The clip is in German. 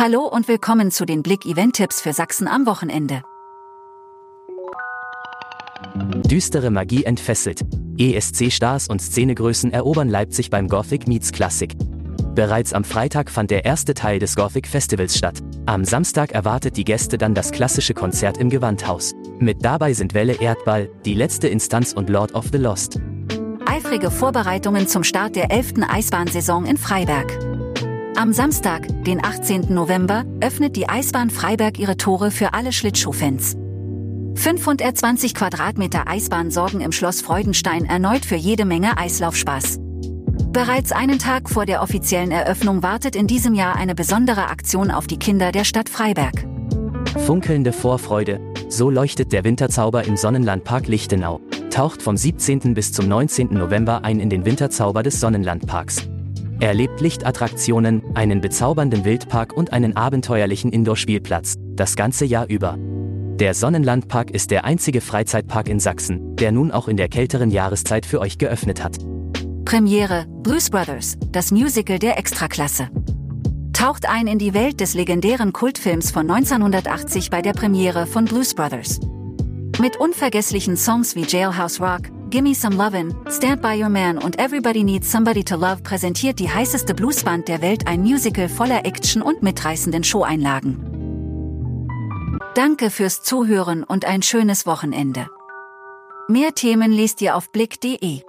Hallo und willkommen zu den Blick Event Tipps für Sachsen am Wochenende. Düstere Magie entfesselt. ESC-Stars und Szenegrößen erobern Leipzig beim Gothic Meets Classic. Bereits am Freitag fand der erste Teil des Gothic Festivals statt. Am Samstag erwartet die Gäste dann das klassische Konzert im Gewandhaus. Mit dabei sind Welle Erdball, die letzte Instanz und Lord of the Lost. Eifrige Vorbereitungen zum Start der 11. Eisbahnsaison in Freiberg. Am Samstag, den 18. November, öffnet die Eisbahn Freiberg ihre Tore für alle Schlittschuhfans. 520 Quadratmeter Eisbahn sorgen im Schloss Freudenstein erneut für jede Menge Eislaufspaß. Bereits einen Tag vor der offiziellen Eröffnung wartet in diesem Jahr eine besondere Aktion auf die Kinder der Stadt Freiberg. Funkelnde Vorfreude, so leuchtet der Winterzauber im Sonnenlandpark Lichtenau, taucht vom 17. bis zum 19. November ein in den Winterzauber des Sonnenlandparks. Erlebt Lichtattraktionen, einen bezaubernden Wildpark und einen abenteuerlichen Indoor-Spielplatz, das ganze Jahr über. Der Sonnenlandpark ist der einzige Freizeitpark in Sachsen, der nun auch in der kälteren Jahreszeit für euch geöffnet hat. Premiere Blues Brothers, das Musical der Extraklasse. Taucht ein in die Welt des legendären Kultfilms von 1980 bei der Premiere von Blues Brothers. Mit unvergesslichen Songs wie Jailhouse Rock, Gimme Some Lovin', Stand By Your Man und Everybody Needs Somebody to Love präsentiert die heißeste Bluesband der Welt ein Musical voller Action und mitreißenden Showeinlagen. Danke fürs Zuhören und ein schönes Wochenende. Mehr Themen lest ihr auf blick.de.